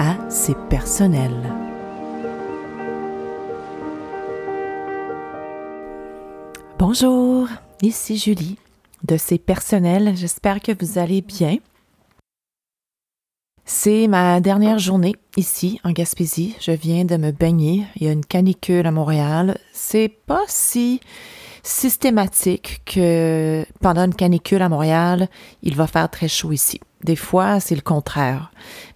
à C'est personnel. Bonjour, ici Julie de C'est personnel. J'espère que vous allez bien. C'est ma dernière journée ici en Gaspésie. Je viens de me baigner. Il y a une canicule à Montréal. C'est pas si systématique que pendant une canicule à Montréal, il va faire très chaud ici. Des fois, c'est le contraire.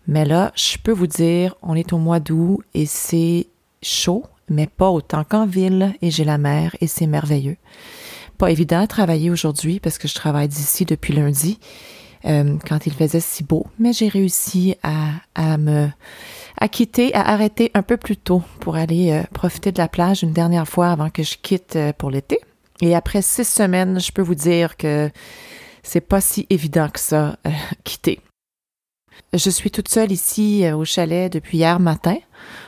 Mais là, je peux vous dire, on est au mois d'août et c'est chaud, mais pas autant qu'en ville et j'ai la mer et c'est merveilleux. Pas évident à travailler aujourd'hui parce que je travaille d'ici depuis lundi euh, quand il faisait si beau, mais j'ai réussi à, me à quitter, à arrêter un peu plus tôt pour aller euh, profiter de la plage une dernière fois avant que je quitte euh, pour l'été. Et après six semaines, je peux vous dire que c'est pas si évident que ça, euh, quitter. Je suis toute seule ici euh, au chalet depuis hier matin,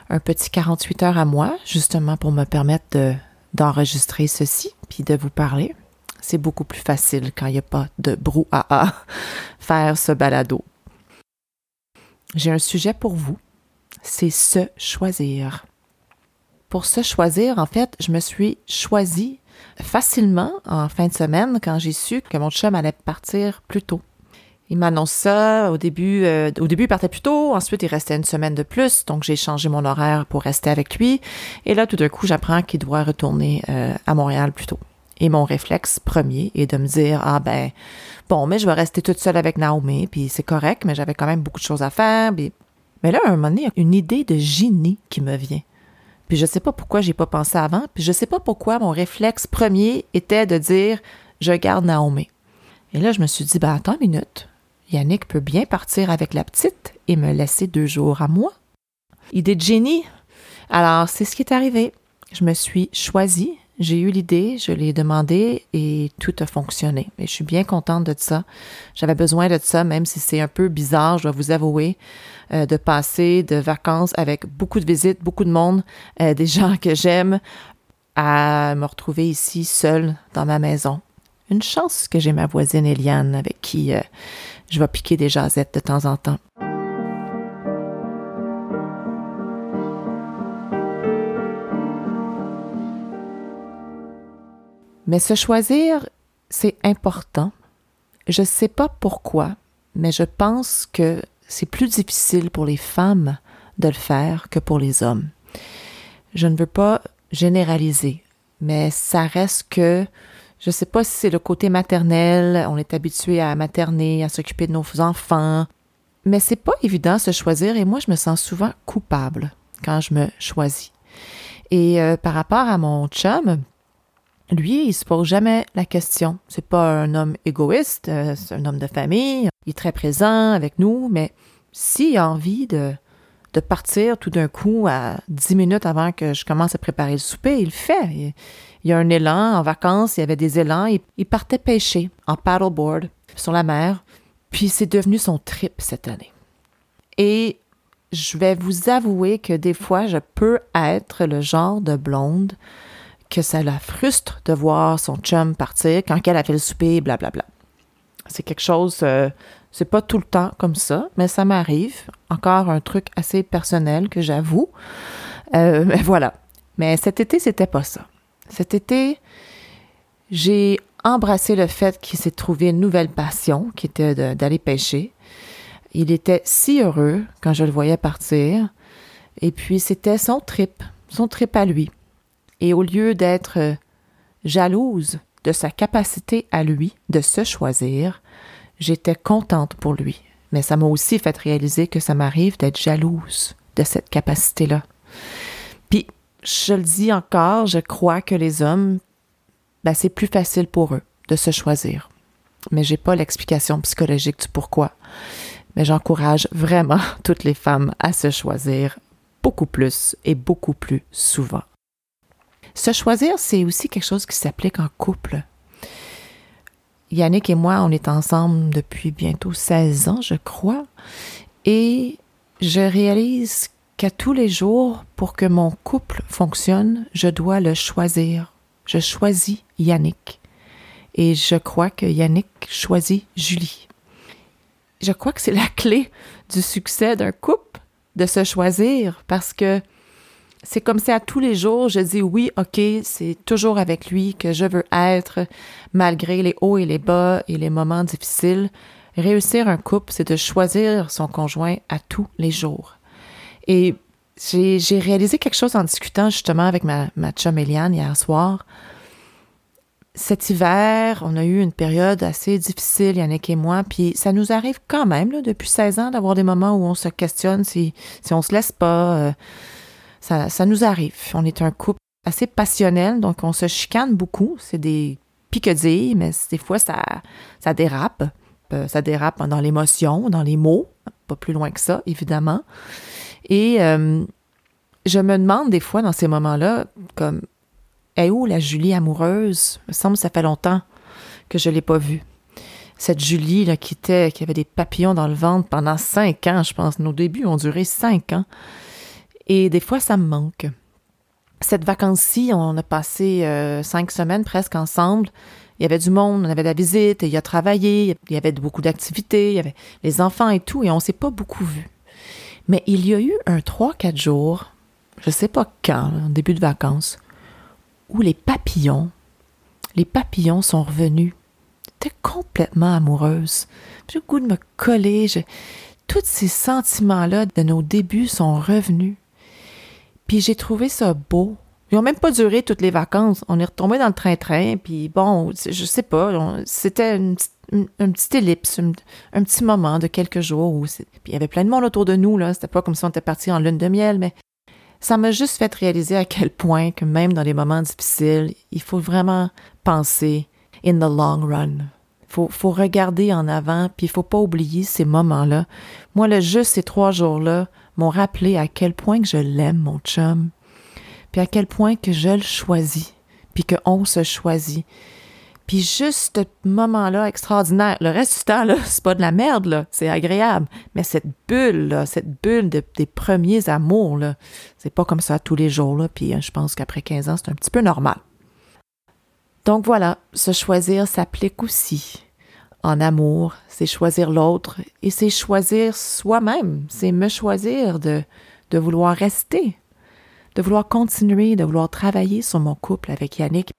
un petit 48 heures à moi, justement pour me permettre de, d'enregistrer ceci, puis de vous parler. C'est beaucoup plus facile quand il n'y a pas de brouhaha faire ce balado. J'ai un sujet pour vous, c'est se choisir. Pour se choisir, en fait, je me suis choisie facilement en fin de semaine quand j'ai su que mon chum allait partir plus tôt. Il m'annonce ça au début. Euh, au début, il partait plus tôt. Ensuite, il restait une semaine de plus. Donc, j'ai changé mon horaire pour rester avec lui. Et là, tout d'un coup, j'apprends qu'il doit retourner euh, à Montréal plus tôt. Et mon réflexe premier est de me dire ah ben bon, mais je vais rester toute seule avec Naomi, puis c'est correct, mais j'avais quand même beaucoup de choses à faire. Mais là, à un moment une idée de génie qui me vient. Puis je sais pas pourquoi j'ai pas pensé avant, puis je sais pas pourquoi mon réflexe premier était de dire je garde Naomi. Et là, je me suis dit, ben attends une minute. Yannick peut bien partir avec la petite et me laisser deux jours à moi. Idée de génie. Alors, c'est ce qui est arrivé. Je me suis choisie, j'ai eu l'idée, je l'ai demandé et tout a fonctionné. Et je suis bien contente de ça. J'avais besoin de ça, même si c'est un peu bizarre, je dois vous avouer. Euh, de passer de vacances avec beaucoup de visites, beaucoup de monde, euh, des gens que j'aime, à me retrouver ici seule dans ma maison. Une chance que j'ai ma voisine Eliane avec qui euh, je vais piquer des jasettes de temps en temps. Mais se choisir, c'est important. Je ne sais pas pourquoi, mais je pense que c'est plus difficile pour les femmes de le faire que pour les hommes. Je ne veux pas généraliser, mais ça reste que je ne sais pas si c'est le côté maternel, on est habitué à materner, à s'occuper de nos enfants, mais c'est pas évident se choisir et moi je me sens souvent coupable quand je me choisis. Et euh, par rapport à mon chum, lui, il se pose jamais la question. C'est pas un homme égoïste, euh, c'est un homme de famille. Il est très présent avec nous, mais s'il a envie de, de partir tout d'un coup à dix minutes avant que je commence à préparer le souper, il le fait. Il, y a un élan en vacances, il y avait des élans. Il, il partait pêcher en paddleboard sur la mer. Puis c'est devenu son trip cette année. Et je vais vous avouer que des fois, je peux être le genre de blonde que ça la frustre de voir son chum partir quand elle a fait le souper, blablabla. C'est quelque chose, euh, c'est pas tout le temps comme ça, mais ça m'arrive. Encore un truc assez personnel que j'avoue. Euh, mais voilà. Mais cet été, c'était pas ça. Cet été, j'ai embrassé le fait qu'il s'est trouvé une nouvelle passion, qui était d'aller pêcher. Il était si heureux quand je le voyais partir. Et puis, c'était son trip, son trip à lui. Et au lieu d'être euh, jalouse de sa capacité à lui de se choisir, j'étais contente pour lui. Mais ça m'a aussi fait réaliser que ça m'arrive d'être jalouse de cette capacité-là. Puis, je le dis encore, je crois que les hommes, ben, c'est plus facile pour eux de se choisir. Mais j'ai pas l'explication psychologique du pourquoi. mais j'encourage vraiment toutes les femmes à se choisir beaucoup plus et beaucoup plus souvent. Se choisir, c'est aussi quelque chose qui s'applique en couple. Yannick et moi, on est ensemble depuis bientôt 16 ans, je crois, et je réalise qu'à tous les jours, pour que mon couple fonctionne, je dois le choisir. Je choisis Yannick. Et je crois que Yannick choisit Julie. Je crois que c'est la clé du succès d'un couple, de se choisir, parce que c'est comme si à tous les jours, je dis oui, ok, c'est toujours avec lui que je veux être, malgré les hauts et les bas et les moments difficiles. Réussir un couple, c'est de choisir son conjoint à tous les jours. Et j'ai réalisé quelque chose en discutant justement avec ma, ma chum Eliane hier soir. Cet hiver, on a eu une période assez difficile, Yannick et moi, puis ça nous arrive quand même, depuis 16 ans, d'avoir des moments où on se questionne si, si on se laisse pas. Euh, ça, nous arrive. On est un couple assez passionnel, donc on se chicane beaucoup. C'est des piquedilles, mais des fois, ça, ça dérape. Euh, ça dérape dans l'émotion, dans les mots, pas plus loin que ça, évidemment. Et euh, je me demande des fois dans ces moments-là, comme, est où la Julie amoureuse? Il me semble que ça fait longtemps que je ne l'ai pas vue. Cette Julie là, qui, était, qui avait des papillons dans le ventre pendant cinq ans, je pense. Nos débuts ont duré cinq ans. Et des fois, ça me manque. Cette vacance-ci, on a passé euh, cinq semaines presque ensemble. Il y avait du monde, on avait de la visite, il a travaillé, il y avait beaucoup d'activités, il y avait les enfants et tout, et on s'est pas beaucoup vus. Mais il y a eu un 3-4 jours, je sais pas quand, début de vacances, où les papillons, les papillons sont revenus. J'étais complètement amoureuse. J'ai le goût de me coller. Tous ces sentiments-là de nos débuts sont revenus. Puis j'ai trouvé ça beau. Ils n'ont même pas duré toutes les vacances. On est retombé dans le train-train, puis bon, je sais pas, c'était une, un petit ellipse, un, petit moment de quelques jours où puis il y avait plein de monde autour de nous là. C'était pas comme si on était parti en lune de miel, mais ça m'a juste fait réaliser à quel point que même dans les moments difficiles, il faut vraiment penser in the long run. Faut, faut regarder en avant, puis il faut pas oublier ces moments-là. Moi, le juste ces trois jours-là m'ont rappelé à quel point que je l'aime, mon chum, puis à quel point que je le choisis, puis qu'on se choisit. Puis juste ce moment-là extraordinaire. Le reste du temps, là, c'est pas de la merde. C'est agréable. Mais cette bulle, là, cette bulle des premiers amours, là, c'est pas comme ça tous les jours. Puis euh, je pense qu'après 15 ans, c'est un petit peu normal. Donc voilà, se choisir s'applique aussi en amour. C'est choisir l'autre et c'est choisir soi-même. C'est me choisir de, de vouloir rester, de vouloir continuer, de vouloir travailler sur mon couple avec Yannick.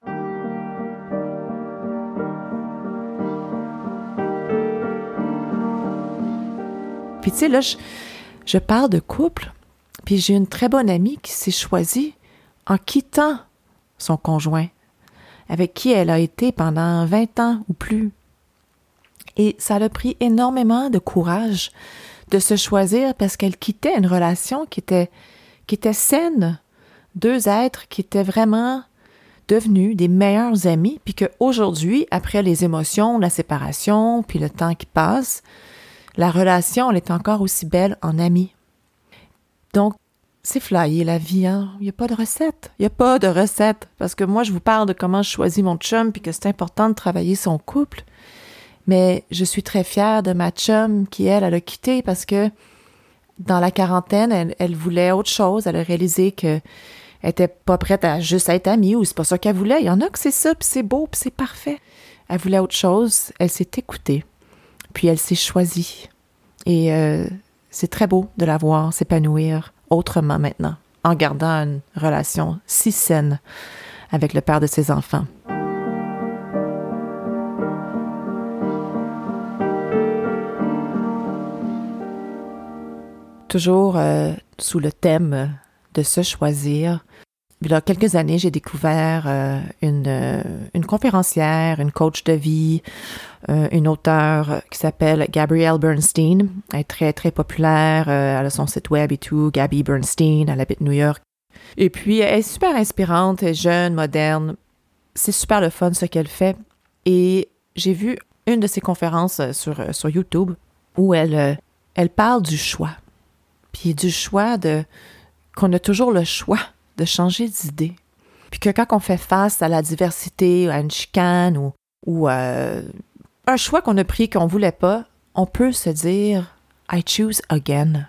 Puis tu sais, là, je, parle de couple, puis j'ai une très bonne amie qui s'est choisie en quittant son conjoint, avec qui elle a été pendant 20 ans ou plus. Et ça a pris énormément de courage de se choisir parce qu'elle quittait une relation qui était, qui était saine, deux êtres qui étaient vraiment devenus des meilleurs amis, puis qu'aujourd'hui, après les émotions, la séparation, puis le temps qui passe, la relation, elle est encore aussi belle en ami. Donc, c'est flyé la vie, hein? Il n'y a pas de recette. Il n'y a pas de recette. Parce que moi, je vous parle de comment je choisis mon chum puis que c'est important de travailler son couple. Mais je suis très fière de ma chum qui, elle, elle a quitté parce que dans la quarantaine, elle, voulait autre chose. Elle a réalisé que elle était pas prête à juste être amie ou c'est pas ça qu'elle voulait. Il y en a que c'est ça, puis c'est beau, puis c'est parfait. Elle voulait autre chose. Elle s'est écoutée puis elle s'est choisie. Et euh, c'est très beau de la voir s'épanouir autrement maintenant, en gardant une relation si saine avec le père de ses enfants. Toujours euh, sous le thème de se choisir, il y a quelques années, j'ai découvert euh, une, euh, conférencière, une coach de vie, euh, une auteure qui s'appelle Gabrielle Bernstein. Elle est très, très populaire. elle a son site web et tout, Gabby Bernstein. Elle habite New York. Et puis, elle est super inspirante, elle est jeune, moderne. C'est super le fun ce qu'elle fait. Et j'ai vu une de ses conférences sur, sur YouTube où elle, elle parle du choix. Puis du choix de qu'on a toujours le choix de changer d'idée. Puis que quand on fait face à la diversité, à une chicane ou, ou euh, un choix qu'on a pris qu'on voulait pas, on peut se dire I choose again.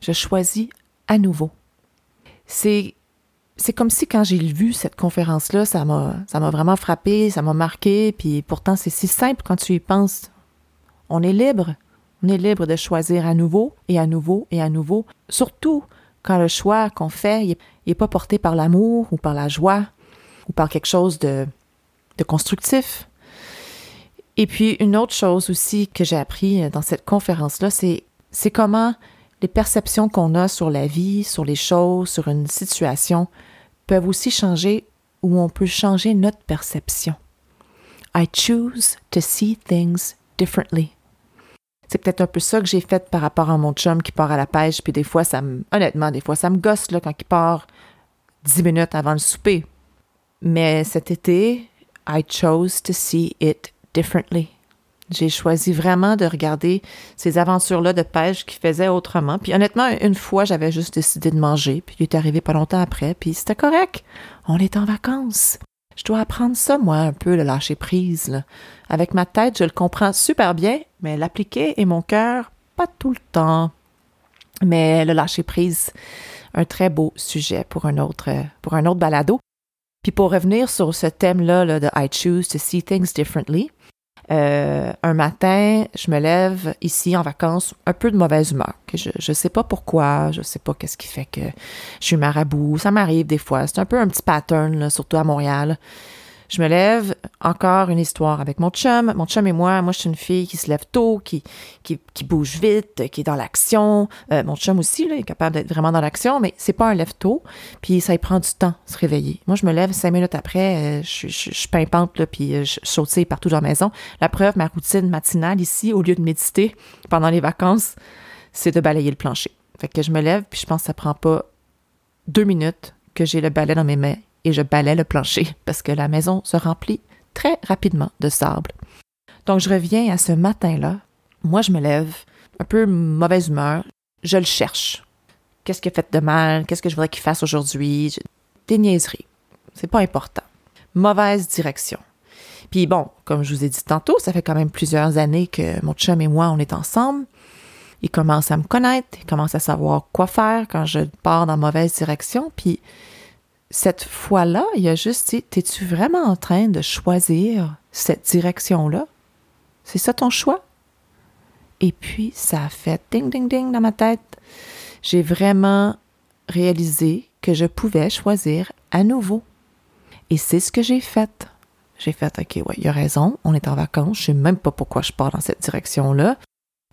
Je choisis à nouveau. C'est c'est comme si quand j'ai vu cette conférence-là, ça m'a, ça m'a vraiment frappé, ça m'a marqué, puis pourtant c'est si simple quand tu y penses. On est libre, on est libre de choisir à nouveau et à nouveau et à nouveau, surtout quand le choix qu'on fait n'est pas porté par l'amour ou par la joie ou par quelque chose de, constructif. Et puis une autre chose aussi que j'ai appris dans cette conférence-là, c'est, c'est comment les perceptions qu'on a sur la vie, sur les choses, sur une situation peuvent aussi changer ou on peut changer notre perception. I choose to see things differently. C'est peut-être un peu ça que j'ai fait par rapport à mon chum qui part à la pêche, puis des fois, ça me, honnêtement, des fois, ça me gosse quand il part dix minutes avant le souper. Mais cet été, I chose to see it differently. J'ai choisi vraiment de regarder ces aventures-là de pêche qui faisaient autrement. Puis honnêtement, une fois, j'avais juste décidé de manger, puis il est arrivé pas longtemps après, puis c'était correct. On est en vacances. Je dois apprendre ça, moi, un peu, le lâcher prise. Avec ma tête, je le comprends super bien, mais l'appliquer et mon cœur, pas tout le temps. Mais le lâcher prise, un très beau sujet pour un autre, pour un autre balado. Puis pour revenir sur ce thème-là là, de I choose to see things differently, euh, un matin, je me lève ici en vacances, un peu de mauvaise humeur. je ne sais pas pourquoi, je sais pas qu'est-ce qui fait que je suis marabout. Ça m'arrive des fois. C'est un peu un petit pattern, surtout à Montréal. Je me lève, encore une histoire avec mon chum. Mon chum et moi, moi je suis une fille qui se lève tôt, qui, bouge vite, qui est dans l'action. Euh, mon chum aussi, là, est capable d'être vraiment dans l'action, mais c'est pas un lève tôt. Puis ça y prend du temps se réveiller. Moi, je me lève cinq minutes après, euh, je, je, pimpante, là, puis euh, je saute partout dans la maison. La preuve, ma routine matinale ici, au lieu de méditer pendant les vacances, c'est de balayer le plancher. Fait que je me lève, puis je pense que ça prend pas deux minutes que j'ai le balai dans mes mains et je balais le plancher parce que la maison se remplit très rapidement de sable. Donc je reviens à ce matin-là. Moi, je me lève, un peu mauvaise humeur. Je le cherche. Qu'est-ce qu'il a fait de mal? Qu'est-ce que je voudrais qu'il fasse aujourd'hui? Des niaiseries. C'est pas important. Mauvaise direction. Puis bon, comme je vous ai dit tantôt, ça fait quand même plusieurs années que mon chum et moi, on est ensemble. Il commence à me connaître, il commence à savoir quoi faire quand je pars dans mauvaise direction. Puis cette fois-là, il a juste dit T'es-tu vraiment en train de choisir cette direction-là? C'est ça ton choix? Et puis, ça a fait ding, ding, ding dans ma tête. J'ai vraiment réalisé que je pouvais choisir à nouveau. Et c'est ce que j'ai fait. J'ai fait OK, ouais, il a raison, on est en vacances, je sais même pas pourquoi je pars dans cette direction-là.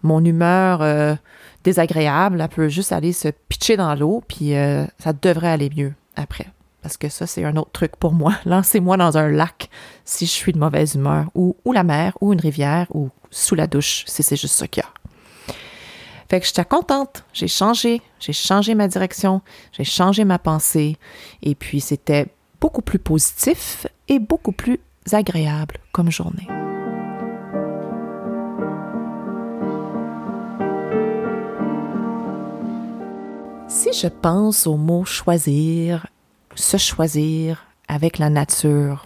Mon humeur euh, désagréable, elle peut juste aller se pitcher dans l'eau, puis euh, ça devrait aller mieux après parce que ça, c'est un autre truc pour moi. Lancez-moi dans un lac si je suis de mauvaise humeur, ou, la mer, ou une rivière, ou sous la douche, si c'est juste ça qu'il y a. Fait que j'étais contente, j'ai changé, j'ai changé ma direction, j'ai changé ma pensée, et puis c'était beaucoup plus positif et beaucoup plus agréable comme journée. Si je pense au mot choisir, se choisir avec la nature,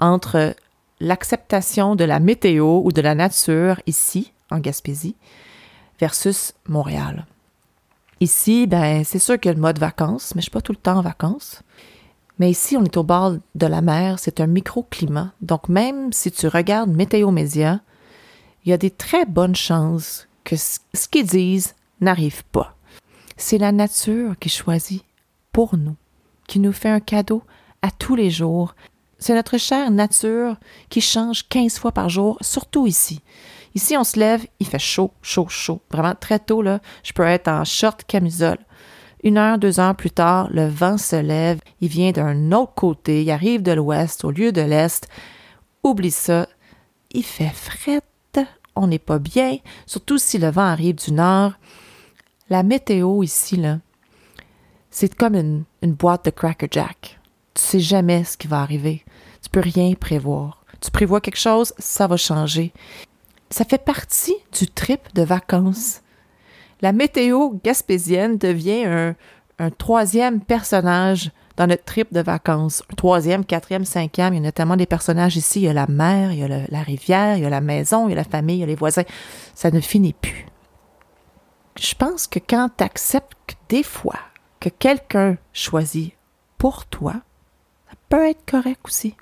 entre l'acceptation de la météo ou de la nature ici, en Gaspésie, versus Montréal. Ici, ben, c'est sûr qu'il y a le mode vacances, mais je suis pas tout le temps en vacances. Mais ici, on est au bord de la mer, c'est un microclimat. Donc, même si tu regardes Météo Média, il y a des très bonnes chances que ce qu'ils disent n'arrive pas. C'est la nature qui choisit pour nous qui nous fait un cadeau à tous les jours. C'est notre chère nature qui change 15 fois par jour, surtout ici. Ici, on se lève, il fait chaud, chaud, chaud. Vraiment très tôt, là, je peux être en short camisole. Une heure, deux heures plus tard, le vent se lève, il vient d'un autre côté, il arrive de l'ouest au lieu de l'est. Oublie ça, il fait fret, on n'est pas bien, surtout si le vent arrive du nord. La météo ici, là, c'est comme une, boîte de Cracker Jack. Tu sais jamais ce qui va arriver. Tu peux rien prévoir. Tu prévois quelque chose, ça va changer. Ça fait partie du trip de vacances La météo gaspésienne devient un, troisième personnage dans notre trip de vacances. Troisième, quatrième, cinquième, il y a notamment des personnages ici. Il y a la mer, il y a la rivière, il y a la maison, il y a la famille, il y a les voisins. Ça ne finit plus. Je pense que quand tu acceptes que des fois que quelqu'un choisit pour toi, ça peut être correct aussi.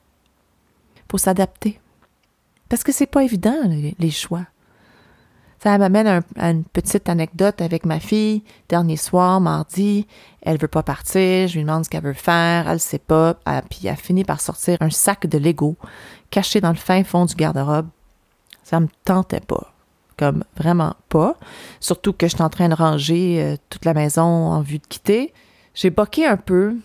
Pour s'adapter. Parce que c'est pas évident, les choix. Ça m'amène à, une petite anecdote avec ma fille. Dernier soir, mardi, elle veut pas partir. Je lui demande ce qu'elle veut faire. Elle sait pas. puis elle finit par sortir un sac de Lego caché dans le fin fond du garde-robe. Ça me tentait pas. Comme vraiment pas. Surtout que j'étais en train de ranger euh, toute la maison en vue de quitter. J'ai boqué un peu.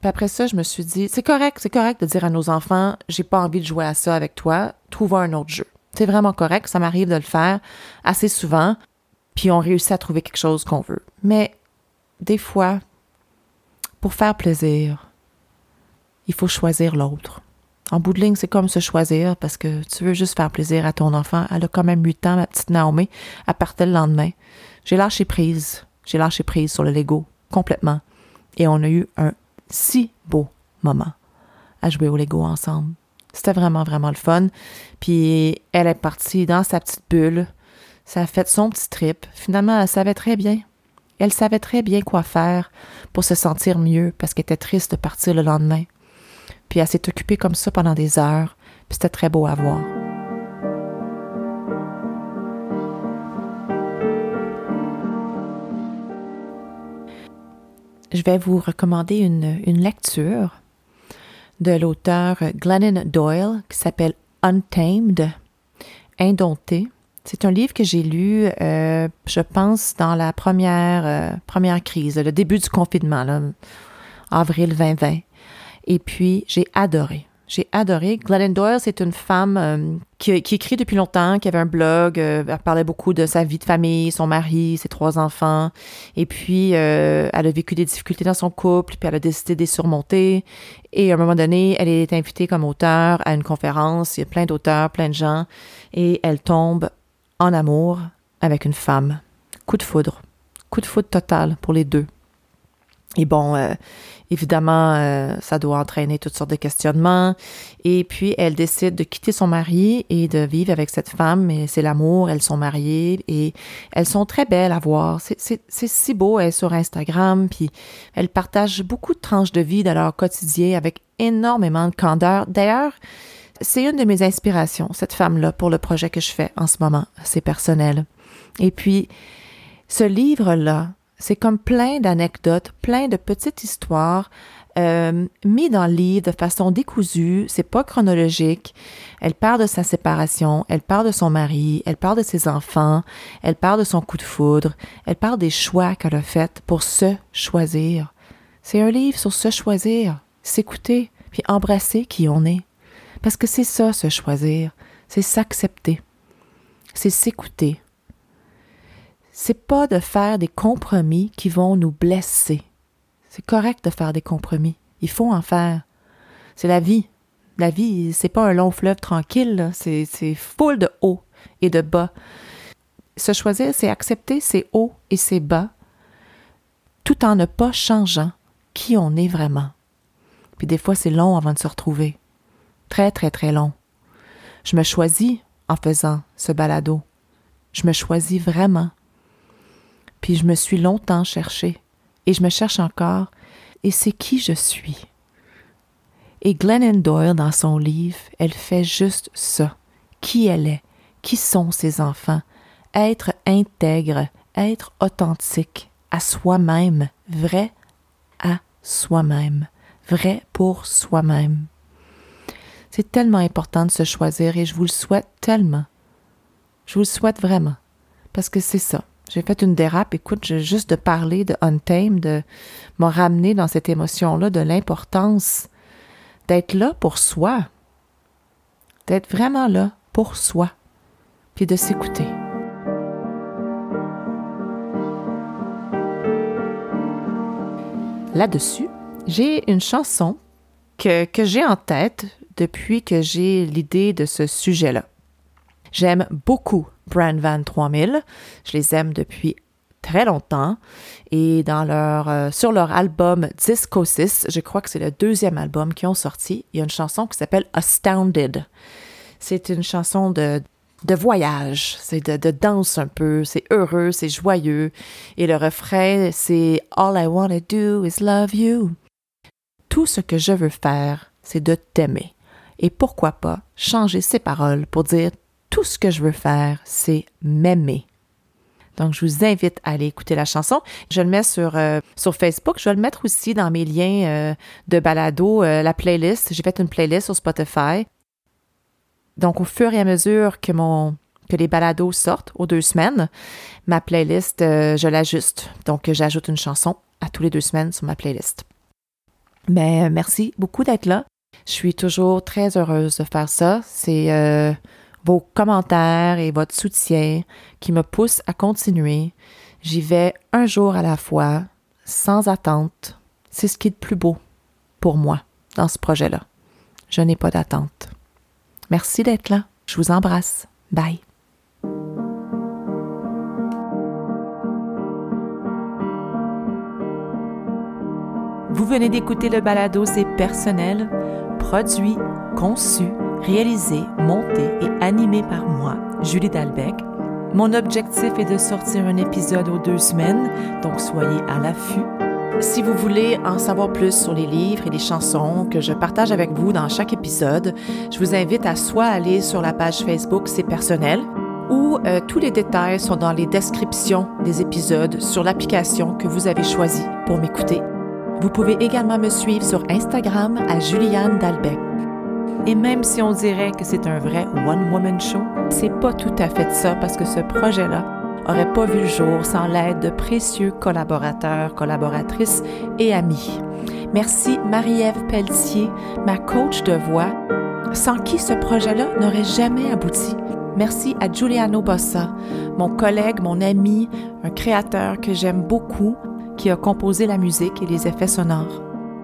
Puis après ça, je me suis dit, c'est correct, c'est correct de dire à nos enfants, j'ai pas envie de jouer à ça avec toi. Trouve un autre jeu. C'est vraiment correct, ça m'arrive de le faire assez souvent, puis on réussit à trouver quelque chose qu'on veut. Mais des fois, pour faire plaisir, il faut choisir l'autre. En bout de ligne, c'est comme se choisir parce que tu veux juste faire plaisir à ton enfant. Elle a quand même 8 ans, ma petite Naomi. Elle partait le lendemain. J'ai lâché prise. J'ai lâché prise sur le Lego complètement. Et on a eu un si beau moment à jouer au Lego ensemble. C'était vraiment, vraiment le fun. Puis elle est partie dans sa petite bulle. Ça a fait son petit trip. Finalement, elle savait très bien. Elle savait très bien quoi faire pour se sentir mieux parce qu'elle était triste de partir le lendemain. Puis elle s'est occupée comme ça pendant des heures. Puis c'était très beau à voir. Je vais vous recommander une, une lecture de l'auteur Glennon Doyle qui s'appelle Untamed, Indompté. C'est un livre que j'ai lu, euh, je pense, dans la première, euh, première crise, le début du confinement, là, avril 2020. Et puis, j'ai adoré. J'ai adoré. Glennon Doyle, c'est une femme euh, qui, écrit depuis longtemps, qui avait un blog. Euh, elle parlait beaucoup de sa vie de famille, son mari, ses trois enfants. Et puis, euh, elle a vécu des difficultés dans son couple, puis elle a décidé de les surmonter. Et à un moment donné, elle est invitée comme auteur à une conférence. Il y a plein d'auteurs, plein de gens. Et elle tombe en amour avec une femme. Coup de foudre. Coup de foudre total pour les deux. Et bon, euh, évidemment, euh, ça doit entraîner toutes sortes de questionnements. Et puis, elle décide de quitter son mari et de vivre avec cette femme. Et c'est l'amour, elles sont mariées et elles sont très belles à voir. C'est si beau, elles sur Instagram. Puis, elles partagent beaucoup de tranches de vie dans leur quotidien avec énormément de candeur. D'ailleurs, c'est une de mes inspirations, cette femme-là, pour le projet que je fais en ce moment. C'est personnel. Et puis, ce livre-là, c'est comme plein d'anecdotes, plein de petites histoires euh, mis dans le livre de façon décousue, c'est pas chronologique. Elle parle de sa séparation, elle parle de son mari, elle parle de ses enfants, elle parle de son coup de foudre, elle parle des choix qu'elle a faits pour se choisir. C'est un livre sur se choisir, s'écouter, puis embrasser qui on est. Parce que c'est ça, se choisir, c'est s'accepter, c'est s'écouter, c'est pas de faire des compromis qui vont nous blesser. C'est correct de faire des compromis. Il faut en faire. C'est la vie. La vie, c'est pas un long fleuve tranquille, c'est, full de hauts et de bas. Se choisir, c'est accepter ses hauts et ses bas, tout en ne pas changeant qui on est vraiment. Puis des fois, c'est long avant de se retrouver. Très, très, très long. Je me choisis en faisant ce balado. Je me choisis vraiment. Puis je me suis longtemps cherché, et je me cherche encore, et c'est qui je suis? Et Glennon Doyle, dans son livre, elle fait juste ça. Qui elle est, qui sont ses enfants, être intègre, être authentique, à soi-même, vrai à soi-même, vrai pour soi-même. C'est tellement important de se choisir et je vous le souhaite tellement. Je vous le souhaite vraiment, parce que c'est ça. J'ai fait une dérape. Écoute, juste de parler de Untamed de m'a ramené dans cette émotion-là de l'importance d'être là pour soi. D'être vraiment là pour soi. Puis de s'écouter. Là-dessus, j'ai une chanson que, que j'ai en tête depuis que j'ai l'idée de ce sujet-là. J'aime beaucoup Brand Van 3000. Je les aime depuis très longtemps. Et dans leur, euh, sur leur album Discosis, je crois que c'est le deuxième album qu'ils ont sorti, il y a une chanson qui s'appelle Astounded. C'est une chanson de, de voyage, c'est de, de, danse un peu, c'est heureux, c'est joyeux. Et le refrain, c'est All I wanna do is love you. Tout ce que je veux faire, c'est de t'aimer. Et pourquoi pas changer ces paroles pour dire tout ce que je veux faire, c'est m'aimer. Donc, je vous invite à aller écouter la chanson. Je le mets sur, euh, Facebook. Je vais le mettre aussi dans mes liens euh, de balado, euh, la playlist. J'ai fait une playlist sur Spotify. Donc, au fur et à mesure que, que les balados sortent, aux deux semaines, ma playlist, je l'ajuste. Donc, j'ajoute une chanson à tous les deux semaines sur ma playlist. Mais merci beaucoup d'être là. Je suis toujours très heureuse de faire ça. C'est vos commentaires et votre soutien qui me poussent à continuer. J'y vais un jour à la fois, sans attente. C'est ce qui est le plus beau pour moi dans ce projet-là. Je n'ai pas d'attente. Merci d'être là. Je vous embrasse. Bye. Vous venez d'écouter le balado C'est personnel, produit, conçu réalisé, monté et animé par moi, Julie Dalbec. Mon objectif est de sortir un épisode aux deux semaines, donc soyez à l'affût. Si vous voulez en savoir plus sur les livres et les chansons que je partage avec vous dans chaque épisode, je vous invite à soit aller sur la page Facebook C'est personnel ou euh, tous les détails sont dans les descriptions des épisodes sur l'application que vous avez choisie pour m'écouter. Vous pouvez également me suivre sur Instagram à Juliane Dalbec. Et même si on dirait que c'est un vrai one-woman show, c'est pas tout à fait ça parce que ce projet-là aurait pas vu le jour sans l'aide de précieux collaborateurs, collaboratrices et amis. Merci Marie-Ève Pelletier, ma coach de voix, sans qui ce projet-là n'aurait jamais abouti. Merci à Giuliano Bossa, mon collègue, mon ami, un créateur que j'aime beaucoup, qui a composé la musique et les effets sonores.